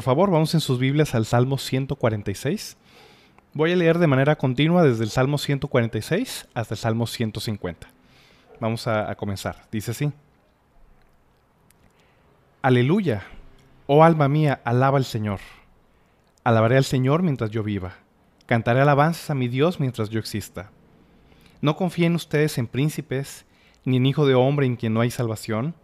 Por favor, vamos en sus Biblias al Salmo 146. Voy a leer de manera continua desde el Salmo 146 hasta el Salmo 150. Vamos a, comenzar. Dice así. Aleluya. Oh alma mía, alaba al Señor. Alabaré al Señor mientras yo viva. Cantaré alabanzas a mi Dios mientras yo exista. No confíen ustedes en príncipes, ni en hijo de hombre en quien no hay salvación.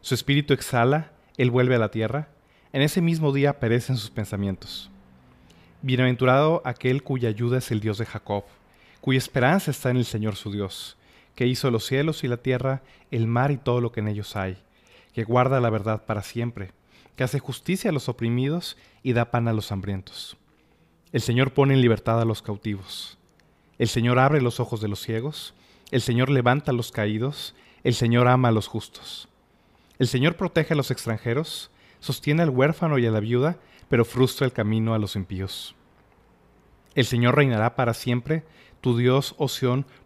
Su espíritu exhala, él vuelve a la tierra en ese mismo día perecen sus pensamientos. Bienaventurado aquel cuya ayuda es el Dios de Jacob, cuya esperanza está en el Señor su Dios, que hizo los cielos y la tierra, el mar y todo lo que en ellos hay, que guarda la verdad para siempre, que hace justicia a los oprimidos y da pan a los hambrientos. El Señor pone en libertad a los cautivos. El Señor abre los ojos de los ciegos. El Señor levanta a los caídos. El Señor ama a los justos. El Señor protege a los extranjeros sostiene al huérfano y a la viuda, pero frustra el camino a los impíos. El Señor reinará para siempre, tu Dios, oh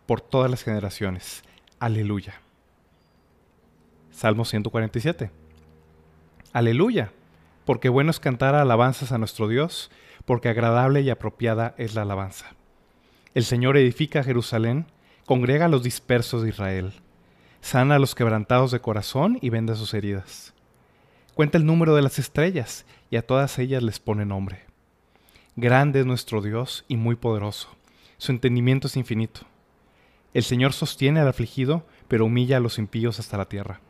por todas las generaciones. Aleluya. Salmo 147. Aleluya, porque bueno es cantar alabanzas a nuestro Dios, porque agradable y apropiada es la alabanza. El Señor edifica Jerusalén, congrega a los dispersos de Israel, sana a los quebrantados de corazón y venda sus heridas. Cuenta el número de las estrellas y a todas ellas les pone nombre. Grande es nuestro Dios y muy poderoso. Su entendimiento es infinito. El Señor sostiene al afligido, pero humilla a los impíos hasta la tierra.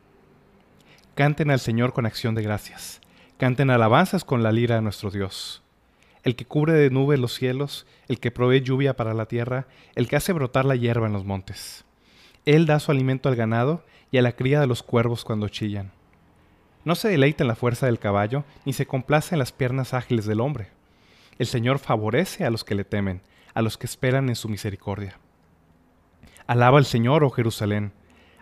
Canten al Señor con acción de gracias. Canten alabanzas con la lira de nuestro Dios. El que cubre de nubes los cielos, el que provee lluvia para la tierra, el que hace brotar la hierba en los montes. Él da su alimento al ganado y a la cría de los cuervos cuando chillan. No se deleita en la fuerza del caballo, ni se complace en las piernas ágiles del hombre. El Señor favorece a los que le temen, a los que esperan en su misericordia. Alaba al Señor, oh Jerusalén.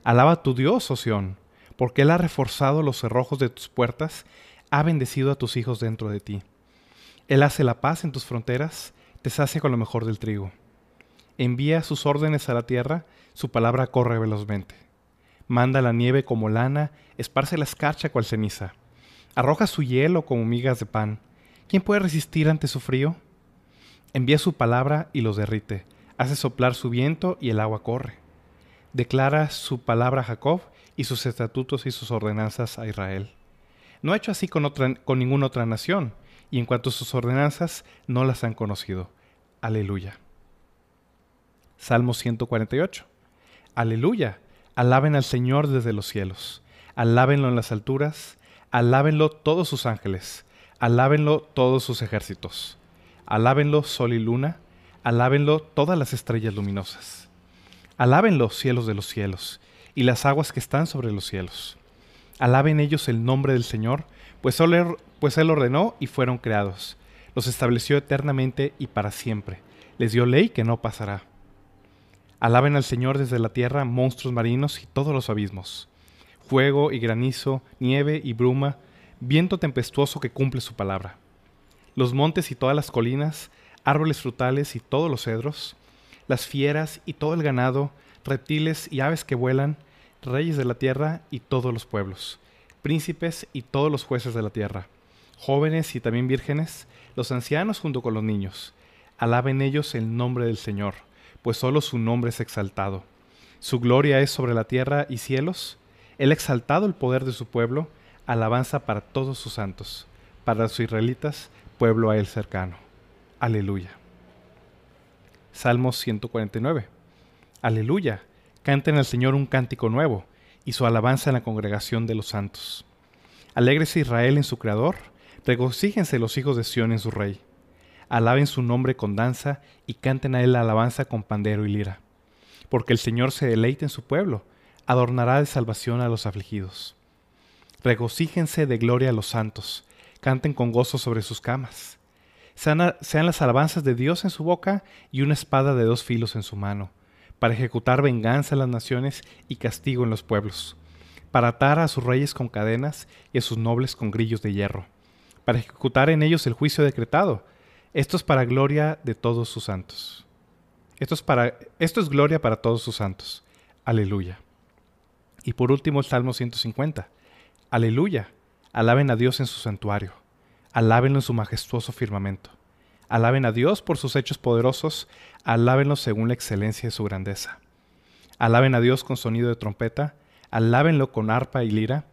Alaba a tu Dios, oh Sión, porque Él ha reforzado los cerrojos de tus puertas, ha bendecido a tus hijos dentro de ti. Él hace la paz en tus fronteras, te sacia con lo mejor del trigo. Envía sus órdenes a la tierra, su palabra corre velozmente. Manda la nieve como lana, esparce la escarcha cual ceniza. Arroja su hielo como migas de pan. ¿Quién puede resistir ante su frío? Envía su palabra y los derrite. Hace soplar su viento y el agua corre. Declara su palabra a Jacob y sus estatutos y sus ordenanzas a Israel. No ha hecho así con, otra, con ninguna otra nación, y en cuanto a sus ordenanzas no las han conocido. Aleluya. Salmo 148. Aleluya. Alaben al Señor desde los cielos, alábenlo en las alturas, alábenlo todos sus ángeles, alábenlo todos sus ejércitos, alábenlo sol y luna, alábenlo todas las estrellas luminosas, alábenlo cielos de los cielos y las aguas que están sobre los cielos. Alaben ellos el nombre del Señor, pues, pues Él ordenó y fueron creados, los estableció eternamente y para siempre, les dio ley que no pasará. Alaben al Señor desde la tierra monstruos marinos y todos los abismos. Fuego y granizo, nieve y bruma, viento tempestuoso que cumple su palabra. Los montes y todas las colinas, árboles frutales y todos los cedros, las fieras y todo el ganado, reptiles y aves que vuelan, reyes de la tierra y todos los pueblos, príncipes y todos los jueces de la tierra, jóvenes y también vírgenes, los ancianos junto con los niños. Alaben ellos el nombre del Señor pues solo su nombre es exaltado. Su gloria es sobre la tierra y cielos. Él ha exaltado el poder de su pueblo, alabanza para todos sus santos, para los israelitas, pueblo a él cercano. Aleluya. Salmo 149. Aleluya. Canten al Señor un cántico nuevo y su alabanza en la congregación de los santos. Alégrese Israel en su Creador, regocíjense los hijos de Sión en su Rey alaben su nombre con danza y canten a él la alabanza con pandero y lira. Porque el Señor se deleita en su pueblo, adornará de salvación a los afligidos. Regocíjense de gloria a los santos, canten con gozo sobre sus camas. Sean, sean las alabanzas de Dios en su boca y una espada de dos filos en su mano, para ejecutar venganza en las naciones y castigo en los pueblos, para atar a sus reyes con cadenas y a sus nobles con grillos de hierro, para ejecutar en ellos el juicio decretado. Esto es para gloria de todos sus santos. Esto es, para, esto es gloria para todos sus santos. Aleluya. Y por último el Salmo 150. Aleluya. Alaben a Dios en su santuario. Alábenlo en su majestuoso firmamento. Alaben a Dios por sus hechos poderosos. Alábenlo según la excelencia de su grandeza. Alaben a Dios con sonido de trompeta. Alábenlo con arpa y lira.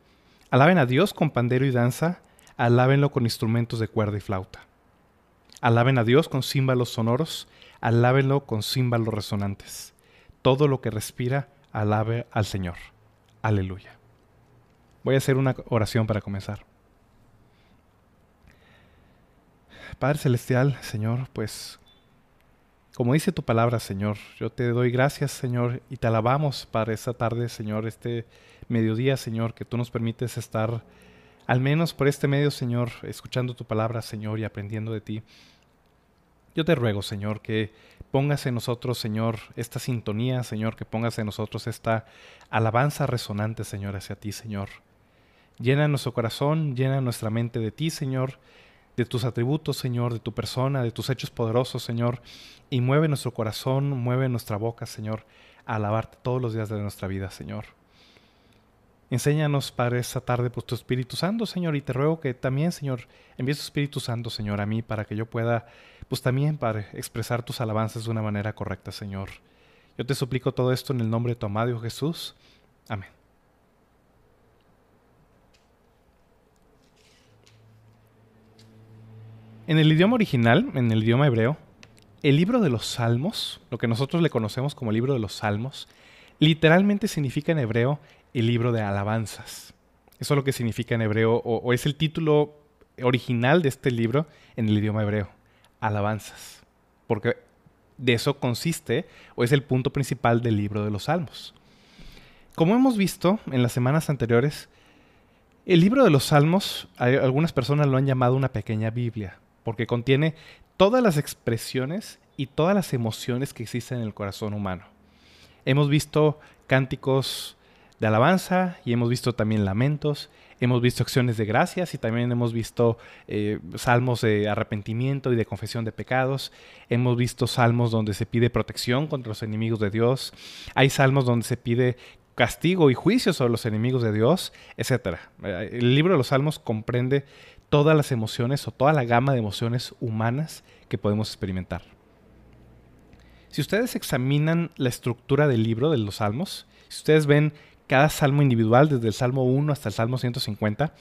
Alaben a Dios con pandero y danza. Alábenlo con instrumentos de cuerda y flauta. Alaben a Dios con címbalos sonoros. Alábenlo con címbalos resonantes. Todo lo que respira, alabe al Señor. Aleluya. Voy a hacer una oración para comenzar. Padre Celestial, Señor, pues como dice tu palabra, Señor, yo te doy gracias, Señor, y te alabamos para esta tarde, Señor, este mediodía, Señor, que tú nos permites estar, al menos por este medio, Señor, escuchando tu palabra, Señor, y aprendiendo de ti. Yo te ruego, Señor, que pongas en nosotros, Señor, esta sintonía, Señor, que pongas en nosotros esta alabanza resonante, Señor, hacia ti, Señor. Llena nuestro corazón, llena nuestra mente de ti, Señor, de tus atributos, Señor, de tu persona, de tus hechos poderosos, Señor, y mueve nuestro corazón, mueve nuestra boca, Señor, a alabarte todos los días de nuestra vida, Señor. Enséñanos, Padre, esta tarde por tu Espíritu Santo, Señor, y te ruego que también, Señor, envíes tu Espíritu Santo, Señor, a mí para que yo pueda, pues también, Padre, expresar tus alabanzas de una manera correcta, Señor. Yo te suplico todo esto en el nombre de tu amado Jesús. Amén. En el idioma original, en el idioma hebreo, el libro de los Salmos, lo que nosotros le conocemos como el libro de los Salmos, literalmente significa en hebreo el libro de alabanzas. Eso es lo que significa en hebreo, o, es el título original de este libro en el idioma hebreo, alabanzas. Porque de eso consiste, o es el punto principal del libro de los Salmos. Como hemos visto en las semanas anteriores, el libro de los Salmos, algunas personas lo han llamado una pequeña Biblia, porque contiene todas las expresiones y todas las emociones que existen en el corazón humano. Hemos visto cánticos de alabanza y hemos visto también lamentos, hemos visto acciones de gracias y también hemos visto eh, salmos de arrepentimiento y de confesión de pecados, hemos visto salmos donde se pide protección contra los enemigos de Dios, hay salmos donde se pide castigo y juicio sobre los enemigos de Dios, etc. Eh, el libro de los salmos comprende todas las emociones o toda la gama de emociones humanas que podemos experimentar. Si ustedes examinan la estructura del libro de los salmos, si ustedes ven cada salmo individual, desde el salmo 1 hasta el salmo 150,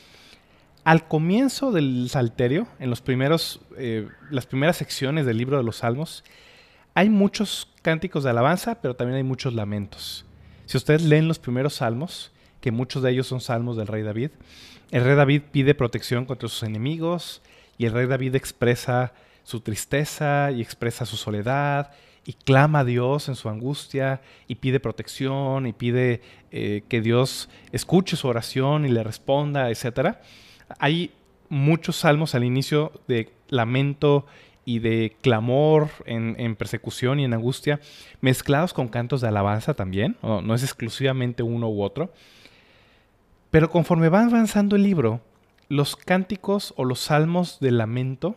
al comienzo del salterio, en los primeros, eh, las primeras secciones del libro de los salmos, hay muchos cánticos de alabanza, pero también hay muchos lamentos. Si ustedes leen los primeros salmos, que muchos de ellos son salmos del rey David, el rey David pide protección contra sus enemigos y el rey David expresa su tristeza y expresa su soledad y clama a Dios en su angustia y pide protección y pide eh, que Dios escuche su oración y le responda, etc. Hay muchos salmos al inicio de lamento y de clamor en, persecución y en angustia, mezclados con cantos de alabanza también, no es exclusivamente uno u otro. Pero conforme va avanzando el libro, los cánticos o los salmos de lamento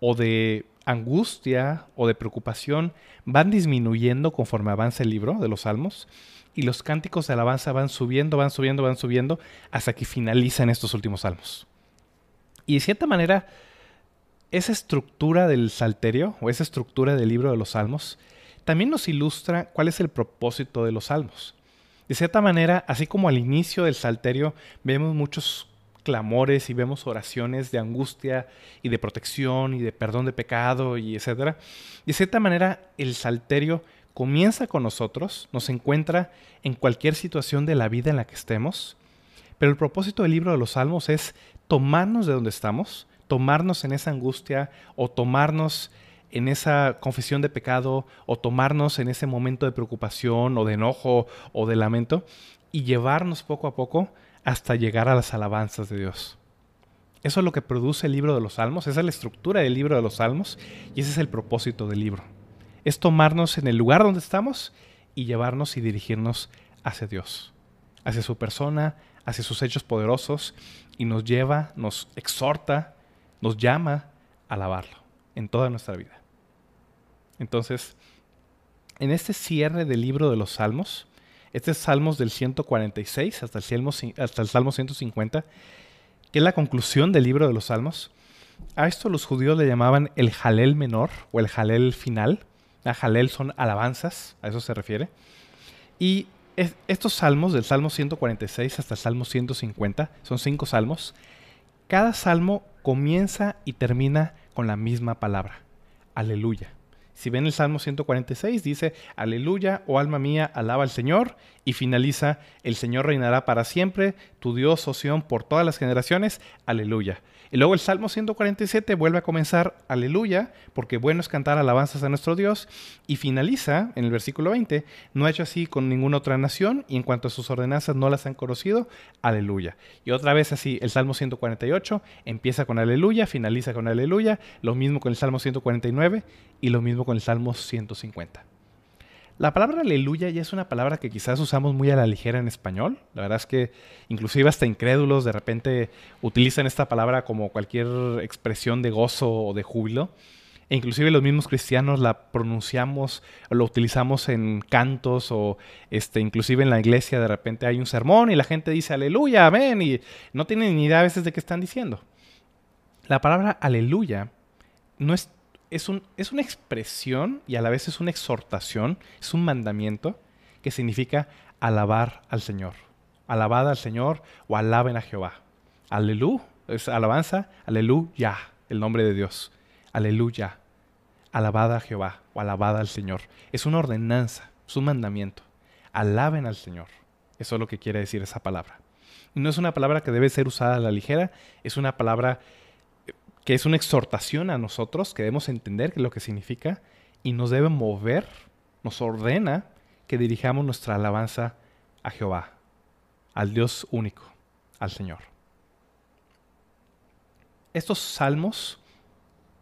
o de angustia o de preocupación van disminuyendo conforme avanza el libro de los salmos y los cánticos de alabanza van subiendo, van subiendo, van subiendo hasta que finalizan estos últimos salmos. Y de cierta manera, esa estructura del salterio o esa estructura del libro de los salmos también nos ilustra cuál es el propósito de los salmos. De cierta manera, así como al inicio del Salterio vemos muchos clamores y vemos oraciones de angustia y de protección y de perdón de pecado y etcétera, de cierta manera el Salterio comienza con nosotros, nos encuentra en cualquier situación de la vida en la que estemos, pero el propósito del libro de los Salmos es tomarnos de donde estamos, tomarnos en esa angustia o tomarnos en esa confesión de pecado o tomarnos en ese momento de preocupación o de enojo o de lamento y llevarnos poco a poco hasta llegar a las alabanzas de Dios. Eso es lo que produce el libro de los Salmos, esa es la estructura del libro de los Salmos y ese es el propósito del libro. Es tomarnos en el lugar donde estamos y llevarnos y dirigirnos hacia Dios, hacia su persona, hacia sus hechos poderosos y nos lleva, nos exhorta, nos llama a alabarlo en toda nuestra vida. Entonces, en este cierre del libro de los Salmos, este es Salmos del 146 hasta el, Salmo, hasta el Salmo 150, que es la conclusión del libro de los Salmos. A esto los judíos le llamaban el Jalel menor o el Jalel final. La Jalel son alabanzas, a eso se refiere. Y estos salmos, del Salmo 146 hasta el Salmo 150, son cinco salmos. Cada salmo comienza y termina con la misma palabra, aleluya. Si ven el Salmo 146, dice, aleluya, oh alma mía, alaba al Señor, y finaliza, el Señor reinará para siempre, tu Dios, oh por todas las generaciones, aleluya. Y luego el Salmo 147 vuelve a comenzar, aleluya, porque bueno es cantar alabanzas a nuestro Dios, y finaliza en el versículo 20, no ha hecho así con ninguna otra nación, y en cuanto a sus ordenanzas no las han conocido, aleluya. Y otra vez así, el Salmo 148 empieza con aleluya, finaliza con aleluya, lo mismo con el Salmo 149 y lo mismo con el Salmo 150. La palabra aleluya ya es una palabra que quizás usamos muy a la ligera en español. La verdad es que inclusive hasta incrédulos de repente utilizan esta palabra como cualquier expresión de gozo o de júbilo. E inclusive los mismos cristianos la pronunciamos lo utilizamos en cantos o este, inclusive en la iglesia de repente hay un sermón y la gente dice aleluya, amén y no tienen ni idea a veces de qué están diciendo. La palabra aleluya no es es, un, es una expresión y a la vez es una exhortación, es un mandamiento que significa alabar al Señor. Alabada al Señor o alaben a Jehová. Aleluya, es alabanza, aleluya, el nombre de Dios. Aleluya, alabada a Jehová o alabada al Señor. Es una ordenanza, es un mandamiento. Alaben al Señor. Eso es lo que quiere decir esa palabra. no es una palabra que debe ser usada a la ligera, es una palabra que es una exhortación a nosotros, que debemos entender lo que significa y nos debe mover, nos ordena que dirijamos nuestra alabanza a Jehová, al Dios único, al Señor. Estos salmos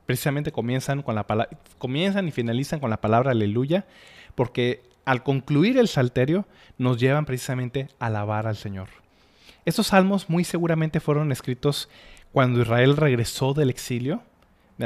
precisamente comienzan, con la comienzan y finalizan con la palabra aleluya, porque al concluir el salterio nos llevan precisamente a alabar al Señor. Estos salmos muy seguramente fueron escritos cuando Israel regresó del exilio,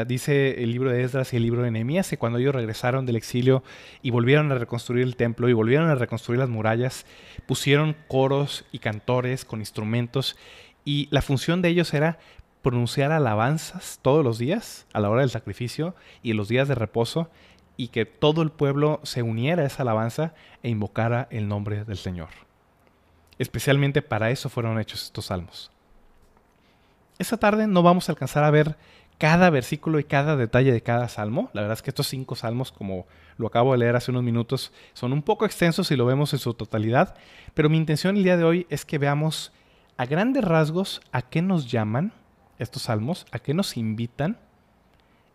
dice el libro de Esdras y el libro de Nehemías que cuando ellos regresaron del exilio y volvieron a reconstruir el templo y volvieron a reconstruir las murallas, pusieron coros y cantores con instrumentos y la función de ellos era pronunciar alabanzas todos los días a la hora del sacrificio y en los días de reposo y que todo el pueblo se uniera a esa alabanza e invocara el nombre del Señor. Especialmente para eso fueron hechos estos salmos. Esta tarde no vamos a alcanzar a ver cada versículo y cada detalle de cada salmo. La verdad es que estos cinco salmos, como lo acabo de leer hace unos minutos, son un poco extensos si lo vemos en su totalidad, pero mi intención el día de hoy es que veamos a grandes rasgos a qué nos llaman estos salmos, a qué nos invitan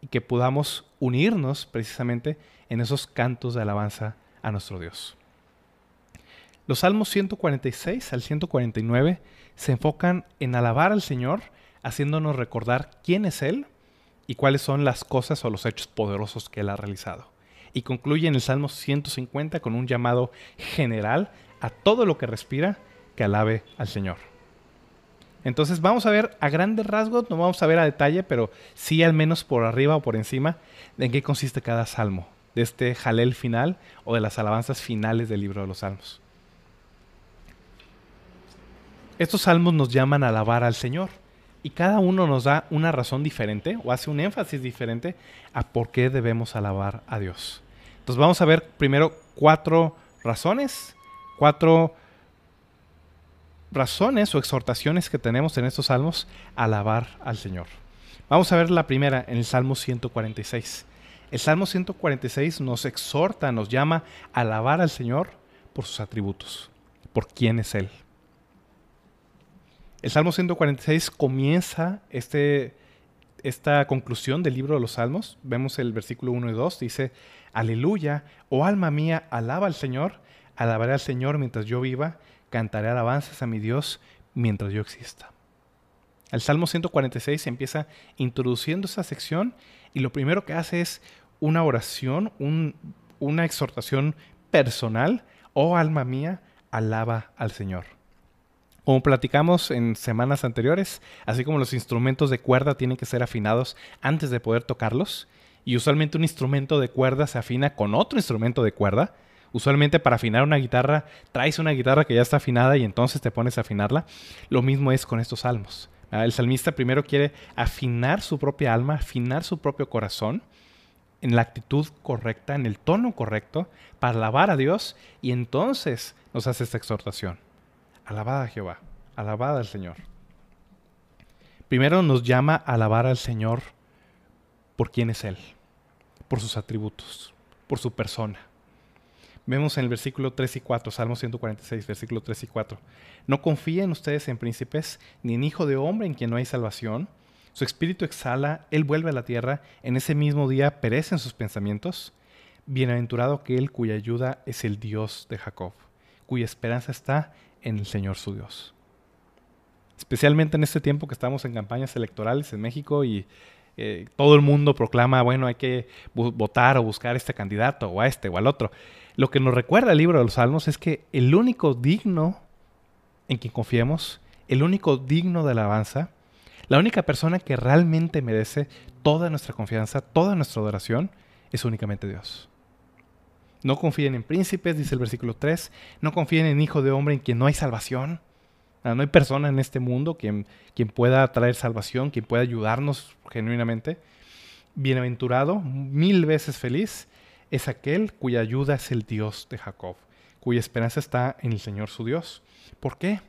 y que podamos unirnos precisamente en esos cantos de alabanza a nuestro Dios. Los salmos 146 al 149 se enfocan en alabar al Señor haciéndonos recordar quién es Él y cuáles son las cosas o los hechos poderosos que Él ha realizado. Y concluye en el Salmo 150 con un llamado general a todo lo que respira que alabe al Señor. Entonces vamos a ver a grandes rasgos, no vamos a ver a detalle, pero sí al menos por arriba o por encima en qué consiste cada salmo, de este jalel final o de las alabanzas finales del libro de los salmos. Estos salmos nos llaman a alabar al Señor y cada uno nos da una razón diferente o hace un énfasis diferente a por qué debemos alabar a Dios. Entonces vamos a ver primero cuatro razones, cuatro razones o exhortaciones que tenemos en estos salmos a alabar al Señor. Vamos a ver la primera en el Salmo 146. El Salmo 146 nos exhorta, nos llama a alabar al Señor por sus atributos, por quién es Él. El Salmo 146 comienza este, esta conclusión del libro de los Salmos. Vemos el versículo 1 y 2, dice, Aleluya, oh alma mía, alaba al Señor, alabaré al Señor mientras yo viva, cantaré alabanzas a mi Dios mientras yo exista. El Salmo 146 empieza introduciendo esa sección y lo primero que hace es una oración, una exhortación personal. Oh alma mía, alaba al Señor. Como platicamos en semanas anteriores, así como los instrumentos de cuerda tienen que ser afinados antes de poder tocarlos, y usualmente un instrumento de cuerda se afina con otro instrumento de cuerda, usualmente para afinar una guitarra traes una guitarra que ya está afinada y entonces te pones a afinarla, lo mismo es con estos salmos. El salmista primero quiere afinar su propia alma, afinar su propio corazón en la actitud correcta, en el tono correcto, para alabar a Dios y entonces nos hace esta exhortación. Alabada a Jehová, alabada al Señor. Primero nos llama a alabar al Señor por quién es Él, por sus atributos, por su persona. Vemos en el versículo 3 y 4, Salmo 146, versículo 3 y 4. No confíen ustedes en príncipes, ni en hijo de hombre en quien no hay salvación. Su espíritu exhala, él vuelve a la tierra, en ese mismo día perecen sus pensamientos. Bienaventurado que él cuya ayuda es el Dios de Jacob, cuya esperanza está en el Señor su Dios. Especialmente en este tiempo que estamos en campañas electorales en México y eh, todo el mundo proclama, bueno, hay que votar o buscar a este candidato o a este o al otro. Lo que nos recuerda el libro de los Salmos es que el único digno en quien confiemos, el único digno de alabanza, la única persona que realmente merece toda nuestra confianza, toda nuestra adoración, es únicamente Dios. No confíen en príncipes, dice el versículo 3. No confíen en hijo de hombre en quien no hay salvación. No hay persona en este mundo quien, quien pueda traer salvación, quien pueda ayudarnos genuinamente. Bienaventurado, mil veces feliz, es aquel cuya ayuda es el Dios de Jacob, cuya esperanza está en el Señor su Dios. ¿Por qué?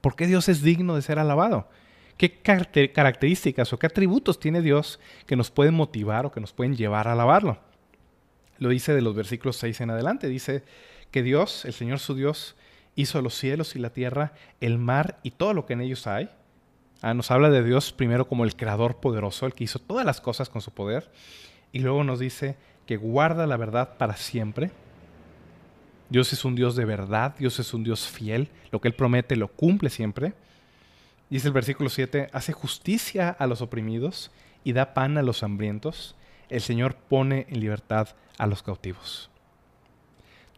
¿Por qué Dios es digno de ser alabado? ¿Qué características o qué atributos tiene Dios que nos pueden motivar o que nos pueden llevar a alabarlo? Lo dice de los versículos 6 en adelante. Dice que Dios, el Señor su Dios, hizo los cielos y la tierra, el mar y todo lo que en ellos hay. Ah, nos habla de Dios primero como el creador poderoso, el que hizo todas las cosas con su poder. Y luego nos dice que guarda la verdad para siempre. Dios es un Dios de verdad, Dios es un Dios fiel, lo que Él promete lo cumple siempre. Dice el versículo 7, hace justicia a los oprimidos y da pan a los hambrientos el Señor pone en libertad a los cautivos.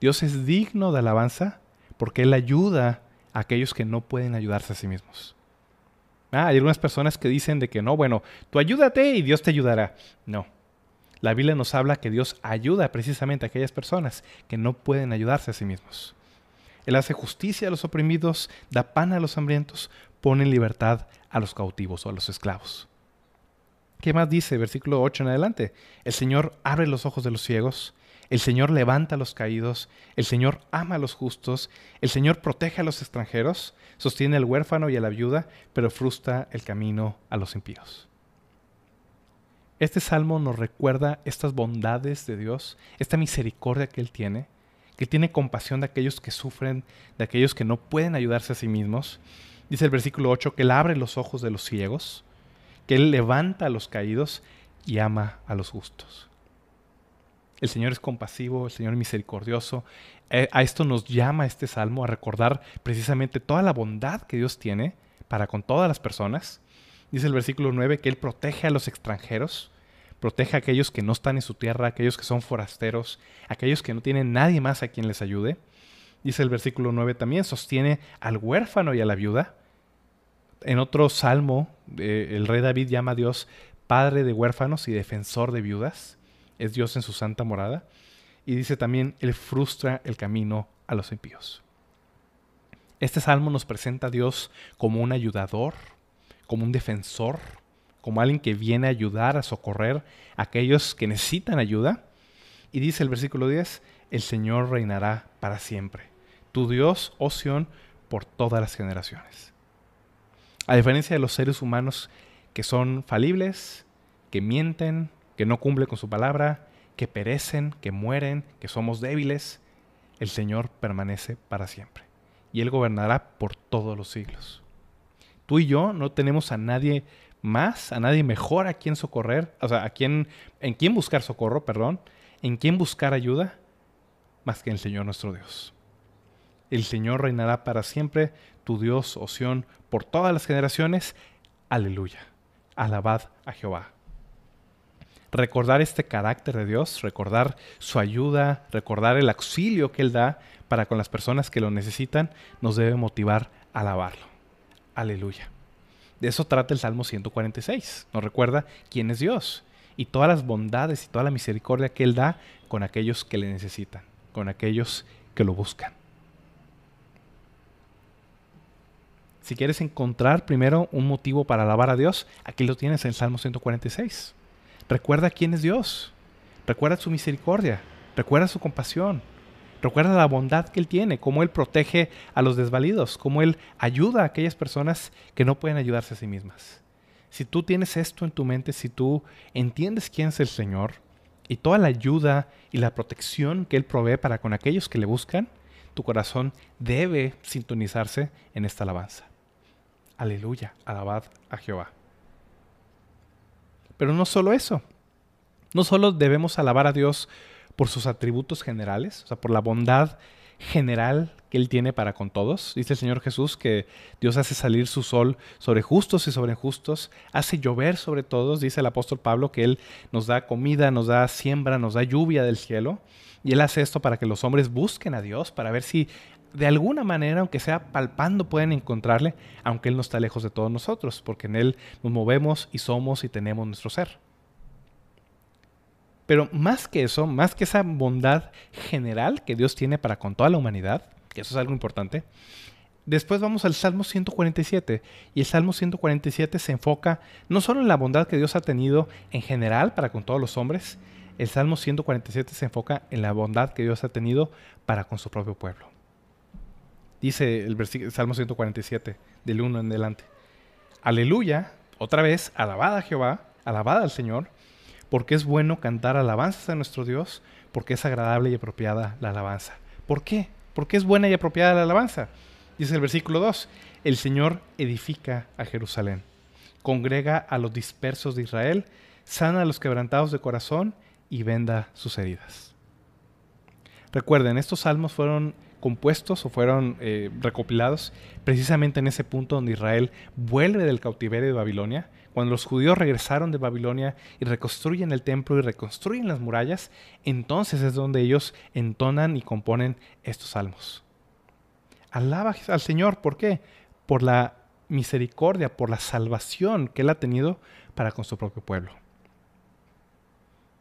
Dios es digno de alabanza porque Él ayuda a aquellos que no pueden ayudarse a sí mismos. Ah, hay algunas personas que dicen de que no, bueno, tú ayúdate y Dios te ayudará. No. La Biblia nos habla que Dios ayuda precisamente a aquellas personas que no pueden ayudarse a sí mismos. Él hace justicia a los oprimidos, da pan a los hambrientos, pone en libertad a los cautivos o a los esclavos. ¿Qué más dice? Versículo 8 en adelante. El Señor abre los ojos de los ciegos, el Señor levanta a los caídos, el Señor ama a los justos, el Señor protege a los extranjeros, sostiene al huérfano y a la viuda, pero frustra el camino a los impíos. Este salmo nos recuerda estas bondades de Dios, esta misericordia que Él tiene, que tiene compasión de aquellos que sufren, de aquellos que no pueden ayudarse a sí mismos. Dice el versículo 8 que Él abre los ojos de los ciegos, que Él levanta a los caídos y ama a los justos. El Señor es compasivo, el Señor es misericordioso. Eh, a esto nos llama este salmo a recordar precisamente toda la bondad que Dios tiene para con todas las personas. Dice el versículo 9 que Él protege a los extranjeros, protege a aquellos que no están en su tierra, aquellos que son forasteros, aquellos que no tienen nadie más a quien les ayude. Dice el versículo 9 también, sostiene al huérfano y a la viuda en otro salmo, eh, el rey David llama a Dios Padre de huérfanos y defensor de viudas. Es Dios en su santa morada. Y dice también, Él frustra el camino a los impíos. Este salmo nos presenta a Dios como un ayudador, como un defensor, como alguien que viene a ayudar, a socorrer a aquellos que necesitan ayuda. Y dice el versículo 10, el Señor reinará para siempre. Tu Dios, oh Sión, por todas las generaciones. A diferencia de los seres humanos que son falibles, que mienten, que no cumplen con su palabra, que perecen, que mueren, que somos débiles, el Señor permanece para siempre. Y Él gobernará por todos los siglos. Tú y yo no tenemos a nadie más, a nadie mejor a quien socorrer, o sea, a quien, en quien buscar socorro, perdón, en quien buscar ayuda, más que en el Señor nuestro Dios. El Señor reinará para siempre, tu Dios, Oción, por todas las generaciones. Aleluya. Alabad a Jehová. Recordar este carácter de Dios, recordar su ayuda, recordar el auxilio que Él da para con las personas que lo necesitan, nos debe motivar a alabarlo. Aleluya. De eso trata el Salmo 146. Nos recuerda quién es Dios y todas las bondades y toda la misericordia que Él da con aquellos que le necesitan, con aquellos que lo buscan. Si quieres encontrar primero un motivo para alabar a Dios, aquí lo tienes en Salmo 146. Recuerda quién es Dios. Recuerda su misericordia. Recuerda su compasión. Recuerda la bondad que Él tiene, cómo Él protege a los desvalidos, cómo Él ayuda a aquellas personas que no pueden ayudarse a sí mismas. Si tú tienes esto en tu mente, si tú entiendes quién es el Señor y toda la ayuda y la protección que Él provee para con aquellos que le buscan, tu corazón debe sintonizarse en esta alabanza. Aleluya, alabad a Jehová. Pero no solo eso, no solo debemos alabar a Dios por sus atributos generales, o sea, por la bondad general que Él tiene para con todos. Dice el Señor Jesús que Dios hace salir su sol sobre justos y sobre injustos, hace llover sobre todos. Dice el apóstol Pablo que Él nos da comida, nos da siembra, nos da lluvia del cielo. Y Él hace esto para que los hombres busquen a Dios, para ver si de alguna manera, aunque sea palpando, pueden encontrarle, aunque Él no está lejos de todos nosotros, porque en Él nos movemos y somos y tenemos nuestro ser. Pero más que eso, más que esa bondad general que Dios tiene para con toda la humanidad, que eso es algo importante, después vamos al Salmo 147. Y el Salmo 147 se enfoca no solo en la bondad que Dios ha tenido en general para con todos los hombres, el Salmo 147 se enfoca en la bondad que Dios ha tenido para con su propio pueblo. Dice el, el Salmo 147, del 1 en adelante. Aleluya, otra vez, alabada a Jehová, alabada al Señor porque es bueno cantar alabanzas a nuestro Dios, porque es agradable y apropiada la alabanza. ¿Por qué? Porque es buena y apropiada la alabanza. Dice el versículo 2, el Señor edifica a Jerusalén, congrega a los dispersos de Israel, sana a los quebrantados de corazón y venda sus heridas. Recuerden, estos salmos fueron compuestos o fueron eh, recopilados precisamente en ese punto donde Israel vuelve del cautiverio de Babilonia, cuando los judíos regresaron de Babilonia y reconstruyen el templo y reconstruyen las murallas, entonces es donde ellos entonan y componen estos salmos. Alaba al Señor, ¿por qué? Por la misericordia, por la salvación que Él ha tenido para con su propio pueblo.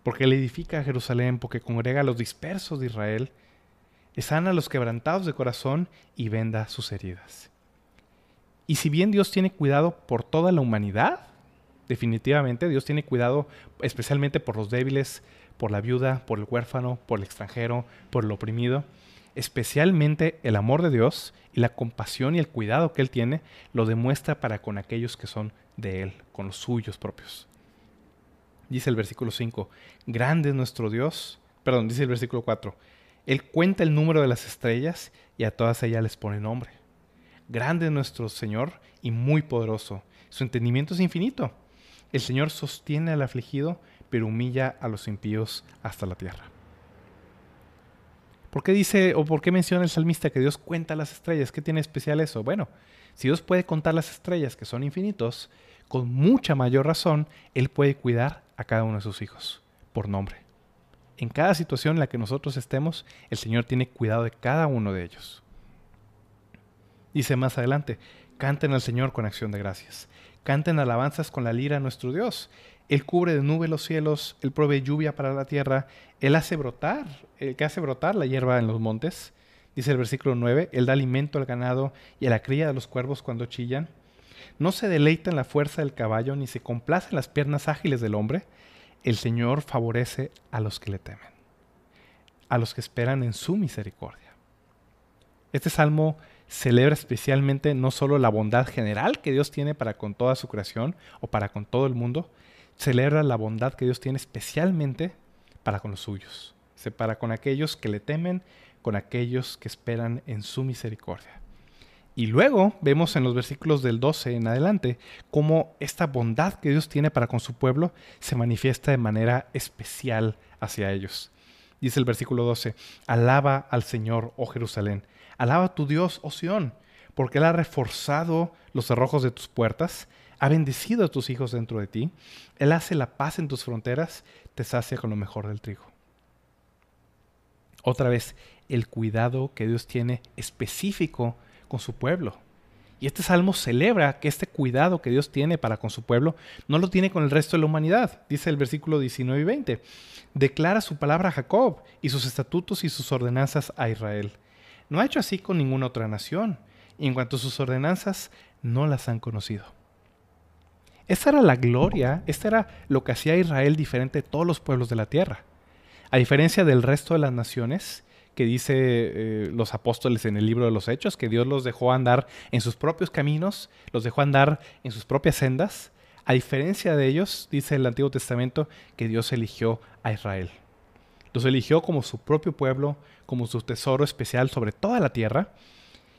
Porque Él edifica a Jerusalén, porque congrega a los dispersos de Israel, sana a los quebrantados de corazón y venda sus heridas. Y si bien Dios tiene cuidado por toda la humanidad, definitivamente Dios tiene cuidado especialmente por los débiles, por la viuda, por el huérfano, por el extranjero, por el oprimido. Especialmente el amor de Dios y la compasión y el cuidado que Él tiene lo demuestra para con aquellos que son de Él, con los suyos propios. Dice el versículo 5, grande es nuestro Dios, perdón, dice el versículo 4, él cuenta el número de las estrellas y a todas ellas les pone nombre. Grande es nuestro Señor y muy poderoso. Su entendimiento es infinito. El Señor sostiene al afligido, pero humilla a los impíos hasta la tierra. ¿Por qué dice o por qué menciona el salmista que Dios cuenta las estrellas? ¿Qué tiene especial eso? Bueno, si Dios puede contar las estrellas que son infinitos, con mucha mayor razón, Él puede cuidar a cada uno de sus hijos por nombre. En cada situación en la que nosotros estemos, el Señor tiene cuidado de cada uno de ellos. Dice más adelante, canten al Señor con acción de gracias. Canten alabanzas con la lira a nuestro Dios. Él cubre de nube los cielos, Él provee lluvia para la tierra, Él hace brotar, el que hace brotar la hierba en los montes. Dice el versículo 9, Él da alimento al ganado y a la cría de los cuervos cuando chillan. No se deleita en la fuerza del caballo, ni se complace en las piernas ágiles del hombre el Señor favorece a los que le temen, a los que esperan en su misericordia. Este salmo celebra especialmente no solo la bondad general que Dios tiene para con toda su creación o para con todo el mundo, celebra la bondad que Dios tiene especialmente para con los suyos, para con aquellos que le temen, con aquellos que esperan en su misericordia. Y luego vemos en los versículos del 12 en adelante cómo esta bondad que Dios tiene para con su pueblo se manifiesta de manera especial hacia ellos. Dice el versículo 12, alaba al Señor, oh Jerusalén, alaba a tu Dios, oh Sión, porque Él ha reforzado los cerrojos de tus puertas, ha bendecido a tus hijos dentro de ti, Él hace la paz en tus fronteras, te sacia con lo mejor del trigo. Otra vez, el cuidado que Dios tiene específico con su pueblo. Y este salmo celebra que este cuidado que Dios tiene para con su pueblo no lo tiene con el resto de la humanidad. Dice el versículo 19 y 20. Declara su palabra a Jacob y sus estatutos y sus ordenanzas a Israel. No ha hecho así con ninguna otra nación. Y en cuanto a sus ordenanzas, no las han conocido. Esta era la gloria, esta era lo que hacía Israel diferente de todos los pueblos de la tierra. A diferencia del resto de las naciones, que dice eh, los apóstoles en el libro de los Hechos, que Dios los dejó andar en sus propios caminos, los dejó andar en sus propias sendas. A diferencia de ellos, dice el Antiguo Testamento, que Dios eligió a Israel. Los eligió como su propio pueblo, como su tesoro especial sobre toda la tierra.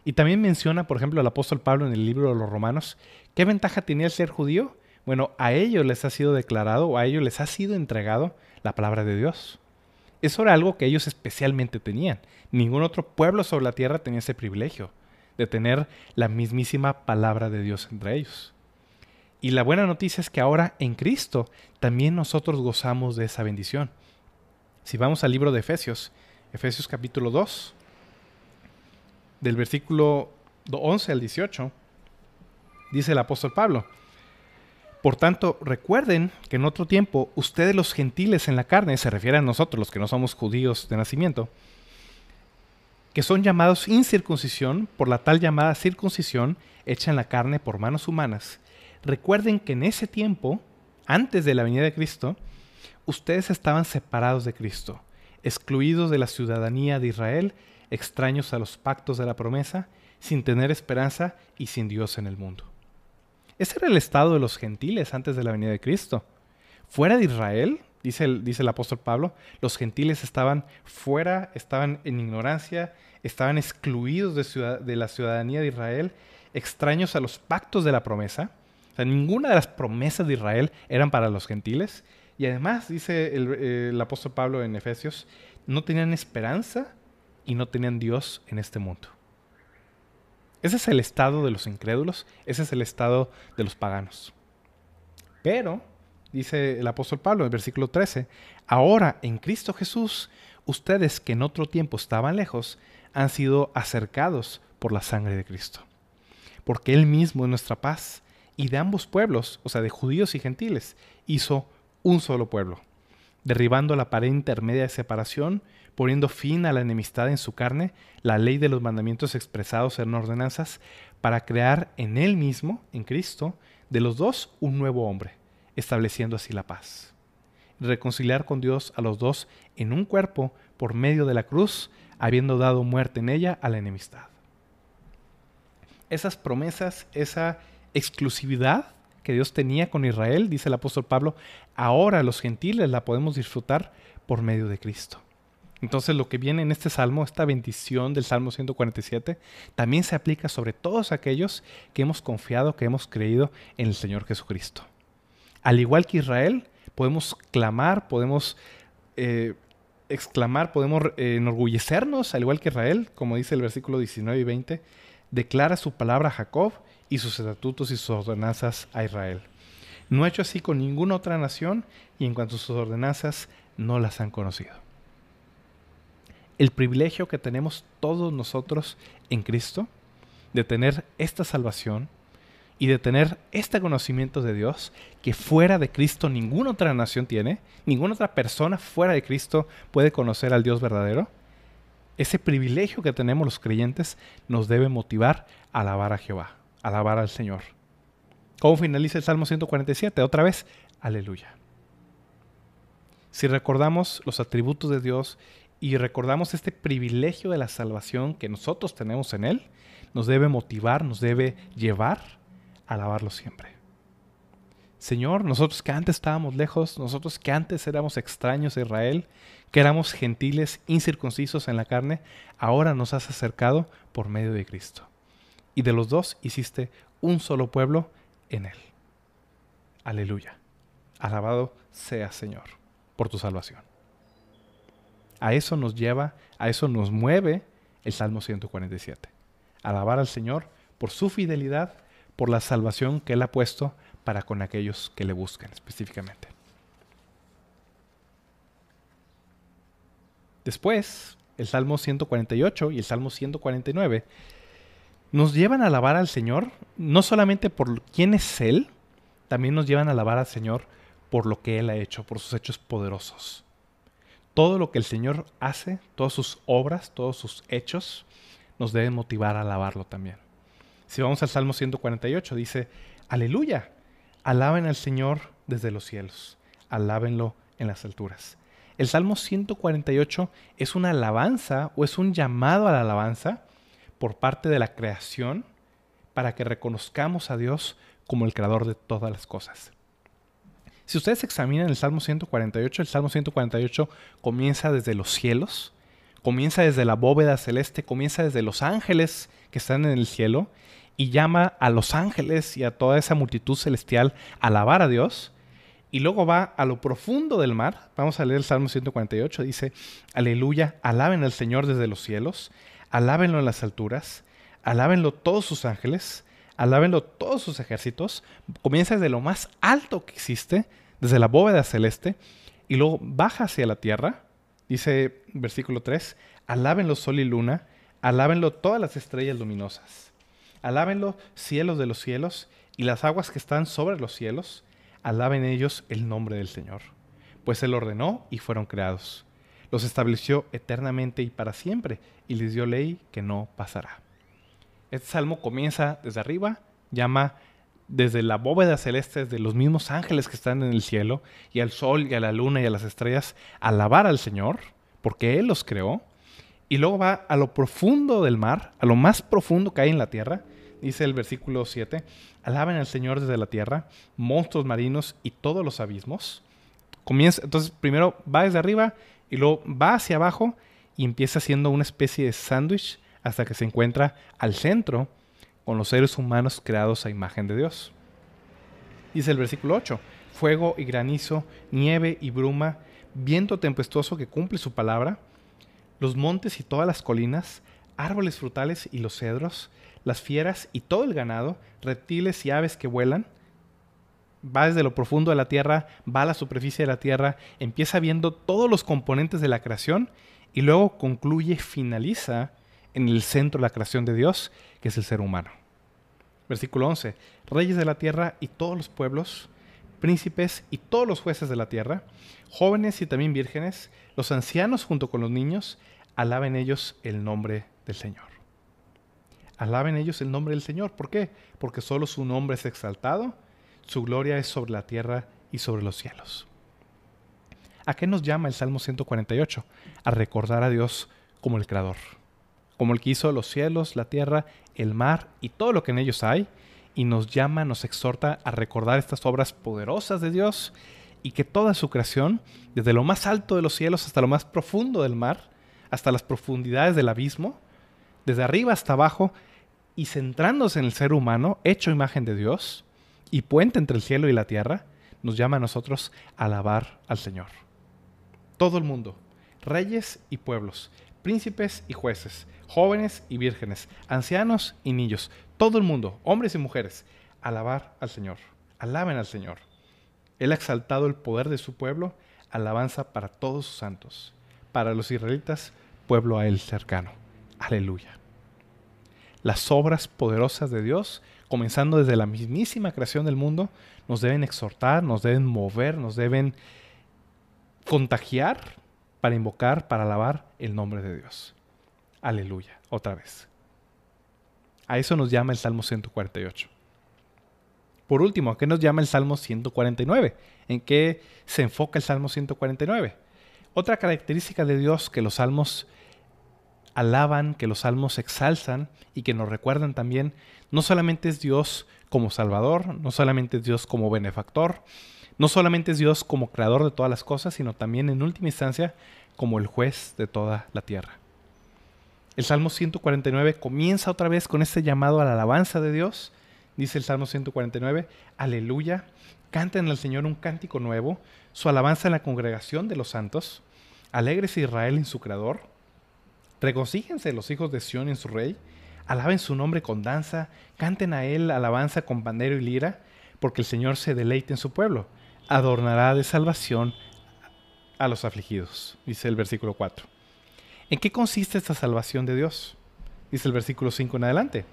Y también menciona, por ejemplo, el apóstol Pablo en el libro de los Romanos, ¿qué ventaja tenía el ser judío? Bueno, a ellos les ha sido declarado o a ellos les ha sido entregado la palabra de Dios. Eso era algo que ellos especialmente tenían. Ningún otro pueblo sobre la tierra tenía ese privilegio de tener la mismísima palabra de Dios entre ellos. Y la buena noticia es que ahora en Cristo también nosotros gozamos de esa bendición. Si vamos al libro de Efesios, Efesios capítulo 2, del versículo 11 al 18, dice el apóstol Pablo, por tanto, recuerden que en otro tiempo ustedes los gentiles en la carne, se refiere a nosotros los que no somos judíos de nacimiento, que son llamados incircuncisión por la tal llamada circuncisión hecha en la carne por manos humanas. Recuerden que en ese tiempo, antes de la venida de Cristo, ustedes estaban separados de Cristo, excluidos de la ciudadanía de Israel, extraños a los pactos de la promesa, sin tener esperanza y sin Dios en el mundo. Ese era el estado de los gentiles antes de la venida de Cristo. Fuera de Israel, dice el, apóstol Pablo, los gentiles estaban fuera, estaban en ignorancia, estaban excluidos de, de la ciudadanía de Israel, extraños a los pactos de la promesa. O sea, ninguna de las promesas de Israel eran para los gentiles. Y además, dice el, el apóstol Pablo en Efesios, no tenían esperanza y no tenían Dios en este mundo. Ese es el estado de los incrédulos, ese es el estado de los paganos. Pero, dice el apóstol Pablo en el versículo 13, ahora en Cristo Jesús, ustedes que en otro tiempo estaban lejos, han sido acercados por la sangre de Cristo. Porque Él mismo es nuestra paz, y de ambos pueblos, o sea, de judíos y gentiles, hizo un solo pueblo, derribando la pared intermedia de separación poniendo fin a la enemistad en su carne, la ley de los mandamientos expresados en ordenanzas, para crear en él mismo, en Cristo, de los dos un nuevo hombre, estableciendo así la paz. Reconciliar con Dios a los dos en un cuerpo por medio de la cruz, habiendo dado muerte en ella a la enemistad. Esas promesas, esa exclusividad que Dios tenía con Israel, dice el apóstol Pablo, ahora los gentiles la podemos disfrutar por medio de Cristo. Entonces lo que viene en este salmo, esta bendición del Salmo 147, también se aplica sobre todos aquellos que hemos confiado, que hemos creído en el Señor Jesucristo. Al igual que Israel, podemos clamar, podemos eh, exclamar, podemos eh, enorgullecernos, al igual que Israel, como dice el versículo 19 y 20, declara su palabra a Jacob y sus estatutos y sus ordenanzas a Israel. No ha hecho así con ninguna otra nación y en cuanto a sus ordenanzas no las han conocido el privilegio que tenemos todos nosotros en Cristo de tener esta salvación y de tener este conocimiento de Dios que fuera de Cristo ninguna otra nación tiene, ninguna otra persona fuera de Cristo puede conocer al Dios verdadero. Ese privilegio que tenemos los creyentes nos debe motivar a alabar a Jehová, a alabar al Señor. ¿Cómo finaliza el Salmo 147? Otra vez, aleluya. Si recordamos los atributos de Dios y recordamos este privilegio de la salvación que nosotros tenemos en Él, nos debe motivar, nos debe llevar a alabarlo siempre. Señor, nosotros que antes estábamos lejos, nosotros que antes éramos extraños a Israel, que éramos gentiles, incircuncisos en la carne, ahora nos has acercado por medio de Cristo. Y de los dos hiciste un solo pueblo en Él. Aleluya. Alabado sea Señor por tu salvación. A eso nos lleva, a eso nos mueve el Salmo 147. Alabar al Señor por su fidelidad, por la salvación que Él ha puesto para con aquellos que le buscan específicamente. Después, el Salmo 148 y el Salmo 149 nos llevan a alabar al Señor, no solamente por quién es Él, también nos llevan a alabar al Señor por lo que Él ha hecho, por sus hechos poderosos. Todo lo que el Señor hace, todas sus obras, todos sus hechos, nos deben motivar a alabarlo también. Si vamos al Salmo 148, dice, aleluya, alaben al Señor desde los cielos, alábenlo en las alturas. El Salmo 148 es una alabanza o es un llamado a la alabanza por parte de la creación para que reconozcamos a Dios como el creador de todas las cosas. Si ustedes examinan el Salmo 148, el Salmo 148 comienza desde los cielos, comienza desde la bóveda celeste, comienza desde los ángeles que están en el cielo y llama a los ángeles y a toda esa multitud celestial a alabar a Dios y luego va a lo profundo del mar. Vamos a leer el Salmo 148. Dice, aleluya, alaben al Señor desde los cielos, alábenlo en las alturas, alábenlo todos sus ángeles, alábenlo todos sus ejércitos. Comienza desde lo más alto que existe, desde la bóveda celeste, y luego baja hacia la tierra. Dice versículo 3, alábenlo sol y luna, alábenlo todas las estrellas luminosas. Alábenlo cielos de los cielos y las aguas que están sobre los cielos alaben ellos el nombre del Señor, pues Él ordenó y fueron creados. Los estableció eternamente y para siempre, y les dio ley que no pasará. Este salmo comienza desde arriba, llama desde la bóveda celeste de los mismos ángeles que están en el cielo, y al sol y a la luna y a las estrellas, alabar al Señor, porque Él los creó, y luego va a lo profundo del mar, a lo más profundo que hay en la tierra, dice el versículo 7, alaben al Señor desde la tierra, monstruos marinos y todos los abismos. Comienza, entonces primero va desde arriba y luego va hacia abajo y empieza siendo una especie de sándwich hasta que se encuentra al centro con los seres humanos creados a imagen de Dios. Dice el versículo 8, fuego y granizo, nieve y bruma, viento tempestuoso que cumple su palabra, los montes y todas las colinas, árboles frutales y los cedros, las fieras y todo el ganado, reptiles y aves que vuelan. Va desde lo profundo de la tierra, va a la superficie de la tierra, empieza viendo todos los componentes de la creación y luego concluye, finaliza en el centro de la creación de Dios, que es el ser humano. Versículo 11. Reyes de la tierra y todos los pueblos, príncipes y todos los jueces de la tierra, jóvenes y también vírgenes, los ancianos junto con los niños, alaben ellos el nombre del Señor. Alaben ellos el nombre del Señor. ¿Por qué? Porque solo su nombre es exaltado, su gloria es sobre la tierra y sobre los cielos. ¿A qué nos llama el Salmo 148? A recordar a Dios como el Creador, como el que hizo los cielos, la tierra, el mar y todo lo que en ellos hay, y nos llama, nos exhorta a recordar estas obras poderosas de Dios y que toda su creación, desde lo más alto de los cielos hasta lo más profundo del mar, hasta las profundidades del abismo, desde arriba hasta abajo, y centrándose en el ser humano, hecho imagen de Dios, y puente entre el cielo y la tierra, nos llama a nosotros a alabar al Señor. Todo el mundo, reyes y pueblos, príncipes y jueces, jóvenes y vírgenes, ancianos y niños, todo el mundo, hombres y mujeres, alabar al Señor. Alaben al Señor. Él ha exaltado el poder de su pueblo, alabanza para todos sus santos, para los israelitas, pueblo a Él cercano. Aleluya. Las obras poderosas de Dios, comenzando desde la mismísima creación del mundo, nos deben exhortar, nos deben mover, nos deben contagiar para invocar, para alabar el nombre de Dios. Aleluya. Otra vez. A eso nos llama el Salmo 148. Por último, ¿a qué nos llama el Salmo 149? ¿En qué se enfoca el Salmo 149? Otra característica de Dios que los salmos alaban, que los salmos exalzan y que nos recuerdan también, no solamente es Dios como Salvador, no solamente es Dios como benefactor, no solamente es Dios como creador de todas las cosas, sino también en última instancia como el juez de toda la tierra. El Salmo 149 comienza otra vez con este llamado a la alabanza de Dios. Dice el Salmo 149, aleluya, canten al Señor un cántico nuevo, su alabanza en la congregación de los santos, alegres Israel en su creador, Regocíjense los hijos de Sión en su rey, Alaben su nombre con danza, canten a él alabanza con pandero y lira, porque el Señor se deleite en su pueblo. Adornará de salvación a los afligidos, dice el versículo 4. ¿En qué consiste esta salvación de Dios? Dice el versículo 5 en adelante.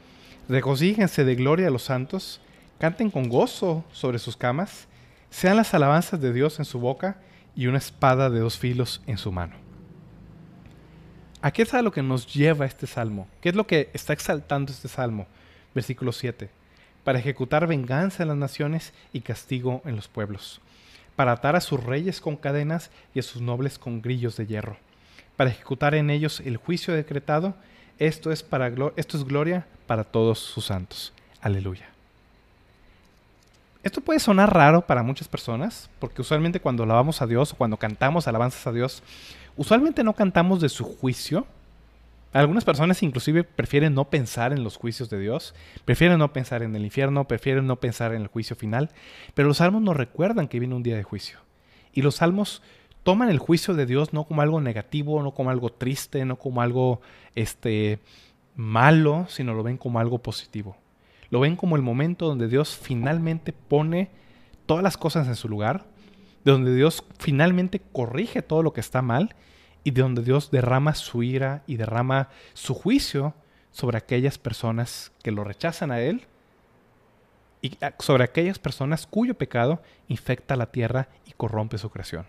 Regocíjense de gloria a los santos, canten con gozo sobre sus camas, sean las alabanzas de Dios en su boca y una espada de dos filos en su mano. ¿A qué es a lo que nos lleva este salmo? ¿Qué es lo que está exaltando este salmo? Versículo 7. Para ejecutar venganza en las naciones y castigo en los pueblos. Para atar a sus reyes con cadenas y a sus nobles con grillos de hierro. Para ejecutar en ellos el juicio decretado. Esto es, para, esto es gloria para todos sus santos. Aleluya. Esto puede sonar raro para muchas personas, porque usualmente cuando alabamos a Dios cuando cantamos alabanzas a Dios, usualmente no cantamos de su juicio. Algunas personas inclusive prefieren no pensar en los juicios de Dios, prefieren no pensar en el infierno, prefieren no pensar en el juicio final, pero los salmos nos recuerdan que viene un día de juicio. Y los salmos toman el juicio de Dios no como algo negativo, no como algo triste, no como algo este malo, sino lo ven como algo positivo. Lo ven como el momento donde Dios finalmente pone todas las cosas en su lugar, de donde Dios finalmente corrige todo lo que está mal y de donde Dios derrama su ira y derrama su juicio sobre aquellas personas que lo rechazan a Él y sobre aquellas personas cuyo pecado infecta la tierra y corrompe su creación.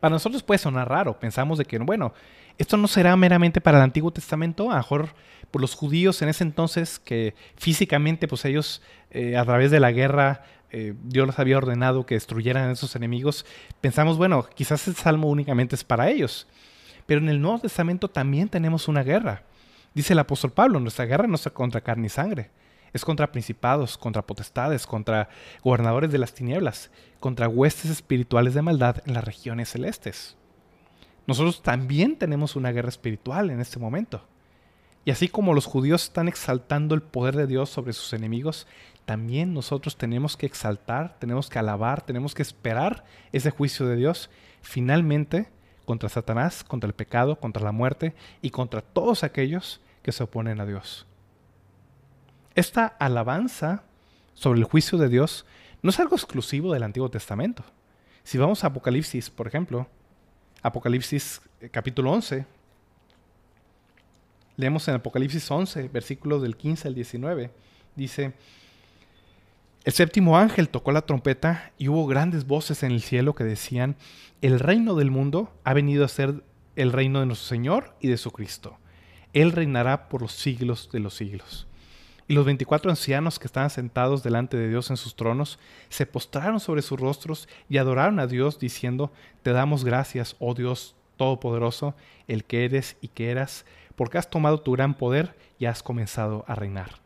Para nosotros puede sonar raro, pensamos de que, bueno, esto no será meramente para el Antiguo Testamento, a lo mejor por los judíos en ese entonces, que físicamente, pues ellos eh, a través de la guerra eh, Dios les había ordenado que destruyeran a esos enemigos, pensamos, bueno, quizás el salmo únicamente es para ellos. Pero en el Nuevo Testamento también tenemos una guerra. Dice el apóstol Pablo, nuestra guerra no es contra carne y sangre, es contra principados, contra potestades, contra gobernadores de las tinieblas, contra huestes espirituales de maldad en las regiones celestes. Nosotros también tenemos una guerra espiritual en este momento. Y así como los judíos están exaltando el poder de Dios sobre sus enemigos, también nosotros tenemos que exaltar, tenemos que alabar, tenemos que esperar ese juicio de Dios finalmente contra Satanás, contra el pecado, contra la muerte y contra todos aquellos que se oponen a Dios. Esta alabanza sobre el juicio de Dios no es algo exclusivo del Antiguo Testamento. Si vamos a Apocalipsis, por ejemplo, Apocalipsis eh, capítulo 11, leemos en Apocalipsis 11, versículos del 15 al 19, dice, el séptimo ángel tocó la trompeta y hubo grandes voces en el cielo que decían, el reino del mundo ha venido a ser el reino de nuestro Señor y de su Cristo. Él reinará por los siglos de los siglos. Y los veinticuatro ancianos que estaban sentados delante de Dios en sus tronos se postraron sobre sus rostros y adoraron a Dios diciendo, Te damos gracias, oh Dios Todopoderoso, el que eres y que eras, porque has tomado tu gran poder y has comenzado a reinar.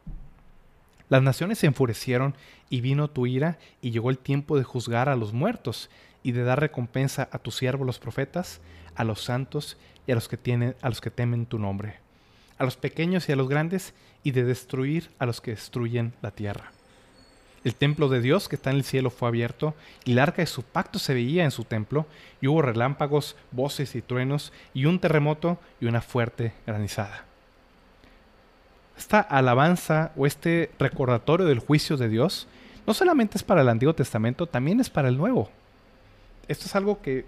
Las naciones se enfurecieron y vino tu ira y llegó el tiempo de juzgar a los muertos y de dar recompensa a tus siervos los profetas, a los santos y a los que tienen a los que temen tu nombre, a los pequeños y a los grandes y de destruir a los que destruyen la tierra. El templo de Dios que está en el cielo fue abierto, y el arca de su pacto se veía en su templo, y hubo relámpagos, voces y truenos, y un terremoto y una fuerte granizada esta alabanza o este recordatorio del juicio de Dios no solamente es para el Antiguo Testamento, también es para el Nuevo. Esto es algo que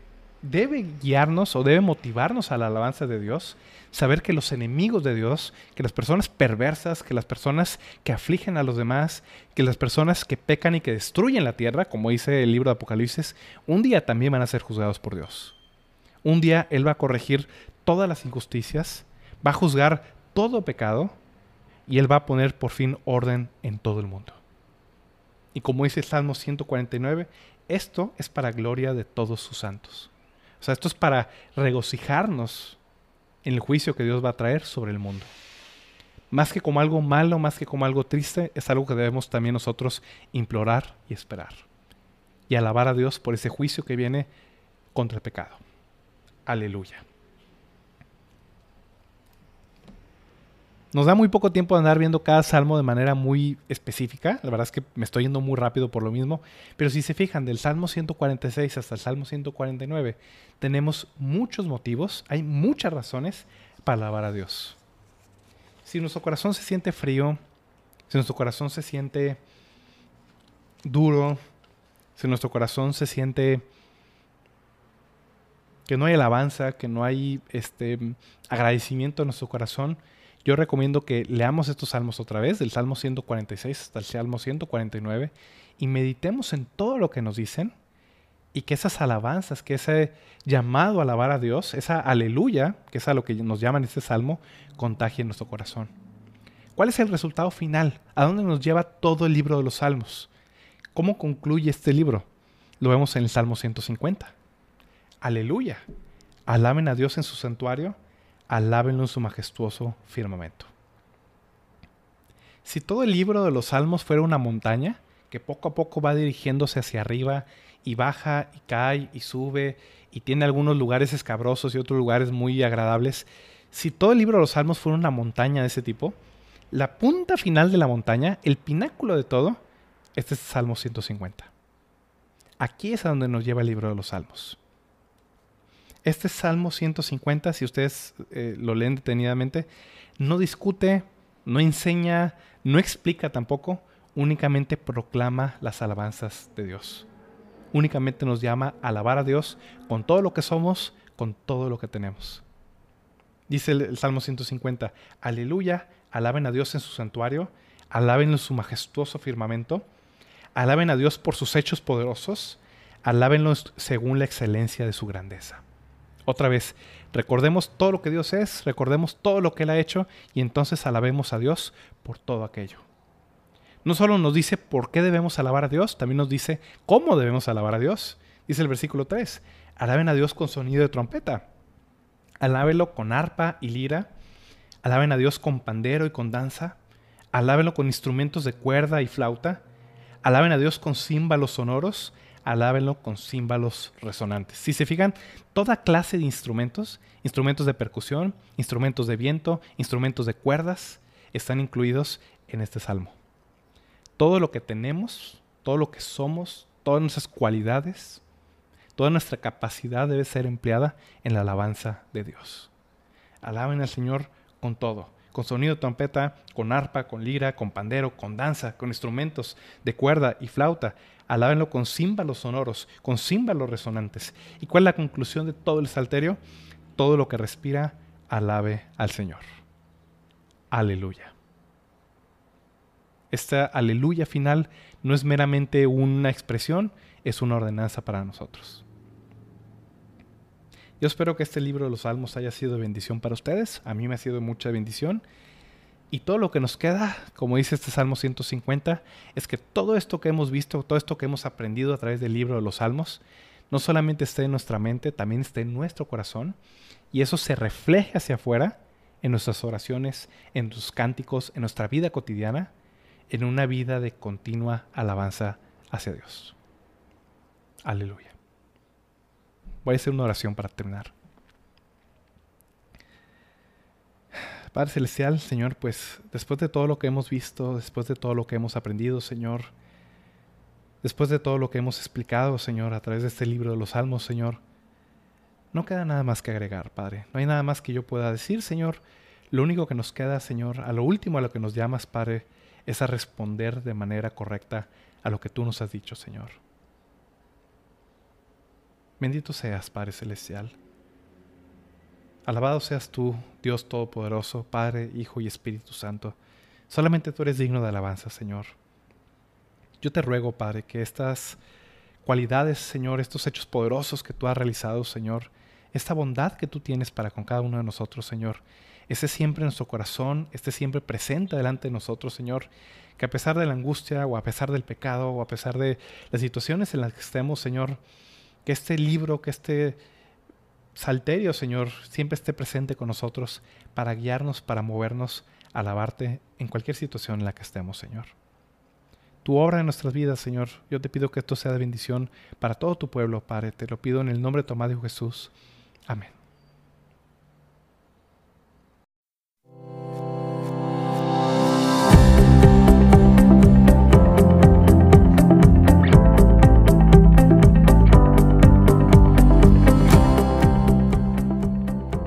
debe guiarnos o debe motivarnos a la alabanza de Dios, saber que los enemigos de Dios, que las personas perversas, que las personas que afligen a los demás, que las personas que pecan y que destruyen la tierra, como dice el libro de Apocalipsis, un día también van a ser juzgados por Dios. Un día Él va a corregir todas las injusticias, va a juzgar todo pecado y Él va a poner por fin orden en todo el mundo. Y como dice el Salmo 149, esto es para gloria de todos sus santos. Sea, esto es para regocijarnos en el juicio que Dios va a traer sobre el mundo. Más que como algo malo, más que como algo triste, es algo que debemos también nosotros implorar y esperar. Y alabar a Dios por ese juicio que viene contra el pecado. Aleluya. Nos da muy poco tiempo de andar viendo cada salmo de manera muy específica. La verdad es que me estoy yendo muy rápido por lo mismo. Pero si se fijan, del Salmo 146 hasta el Salmo 149, tenemos muchos motivos, hay muchas razones para alabar a Dios. si nuestro corazón se siente frío, si nuestro corazón se siente duro, si nuestro corazón se siente que no hay alabanza, que no hay este agradecimiento en nuestro corazón, yo recomiendo que leamos estos salmos otra vez, del Salmo 146 hasta el Salmo 149, y meditemos en todo lo que nos dicen y que esas alabanzas, que ese llamado a alabar a Dios, esa aleluya, que es a lo que nos llaman este salmo, contagie en nuestro corazón. ¿Cuál es el resultado final? ¿A dónde nos lleva todo el libro de los salmos? ¿Cómo concluye este libro? Lo vemos en el Salmo 150. Aleluya. Alaben a Dios en su santuario, alábenlo en su majestuoso firmamento. Si todo el libro de los salmos fuera una montaña, que poco a poco va dirigiéndose hacia arriba y baja y cae y sube y tiene algunos lugares escabrosos y otros lugares muy agradables. Si todo el libro de los Salmos fuera una montaña de ese tipo, la punta final de la montaña, el pináculo de todo, este es el Salmo 150. Aquí es a donde nos lleva el libro de los Salmos. Este Salmo 150, si ustedes eh, lo leen detenidamente, no discute, no enseña, no explica tampoco, únicamente proclama las alabanzas de Dios únicamente nos llama a alabar a Dios con todo lo que somos, con todo lo que tenemos. Dice el, Salmo 150, aleluya, alaben a Dios en su santuario, alaben en su majestuoso firmamento, alaben a Dios por sus hechos poderosos, alábenlo según la excelencia de su grandeza. Otra vez, recordemos todo lo que Dios es, recordemos todo lo que Él ha hecho y entonces alabemos a Dios por todo aquello no solo nos dice por qué debemos alabar a Dios, también nos dice cómo debemos alabar a Dios. Dice el versículo 3, alaben a Dios con sonido de trompeta, alábenlo con arpa y lira, alaben a Dios con pandero y con danza, alábenlo con instrumentos de cuerda y flauta, alaben a Dios con címbalos sonoros, alábenlo con címbalos resonantes. Si se fijan, toda clase de instrumentos, instrumentos de percusión, instrumentos de viento, instrumentos de cuerdas, están incluidos en este salmo todo lo que tenemos, todo lo que somos, todas nuestras cualidades, toda nuestra capacidad debe ser empleada en la alabanza de Dios. Alaben al Señor con todo, con sonido de trompeta, con arpa, con lira, con pandero, con danza, con instrumentos de cuerda y flauta. Alábenlo con címbalos sonoros, con címbalos resonantes. ¿Y cuál es la conclusión de todo el salterio? Todo lo que respira, alabe al Señor. Aleluya esta aleluya final no es meramente una expresión, es una ordenanza para nosotros. Yo espero que este libro de los Salmos haya sido de bendición para ustedes. A mí me ha sido mucha bendición. Y todo lo que nos queda, como dice este Salmo 150, es que todo esto que hemos visto, todo esto que hemos aprendido a través del libro de los Salmos, no solamente esté en nuestra mente, también esté en nuestro corazón. Y eso se refleje hacia afuera en nuestras oraciones, en nuestros cánticos, en nuestra vida cotidiana en una vida de continua alabanza hacia Dios. Aleluya. Voy a hacer una oración para terminar. Padre Celestial, Señor, pues después de todo lo que hemos visto, después de todo lo que hemos aprendido, Señor, después de todo lo que hemos explicado, Señor, a través de este libro de los Salmos, Señor, no queda nada más que agregar, Padre. No hay nada más que yo pueda decir, Señor. Lo único que nos queda, Señor, a lo último a lo que nos llamas, Padre, es a responder de manera correcta a lo que tú nos has dicho, Señor. Bendito seas, Padre Celestial. Alabado seas tú, Dios Todopoderoso, Padre, Hijo y Espíritu Santo. Solamente tú eres digno de alabanza, Señor. Yo te ruego, Padre, que estas cualidades, Señor, estos hechos poderosos que tú has realizado, Señor, esta bondad que tú tienes para con cada uno de nosotros, Señor, esté siempre en nuestro corazón, esté siempre presente delante de nosotros, Señor, que a pesar de la angustia o a pesar del pecado o a pesar de las situaciones en las que estemos, Señor, que este libro, que este salterio, Señor, siempre esté presente con nosotros para guiarnos, para movernos, alabarte en cualquier situación en la que estemos, Señor. Tu obra en nuestras vidas, Señor, yo te pido que esto sea de bendición para todo tu pueblo, Padre. Te lo pido en el nombre de tu amado Jesús. Amén.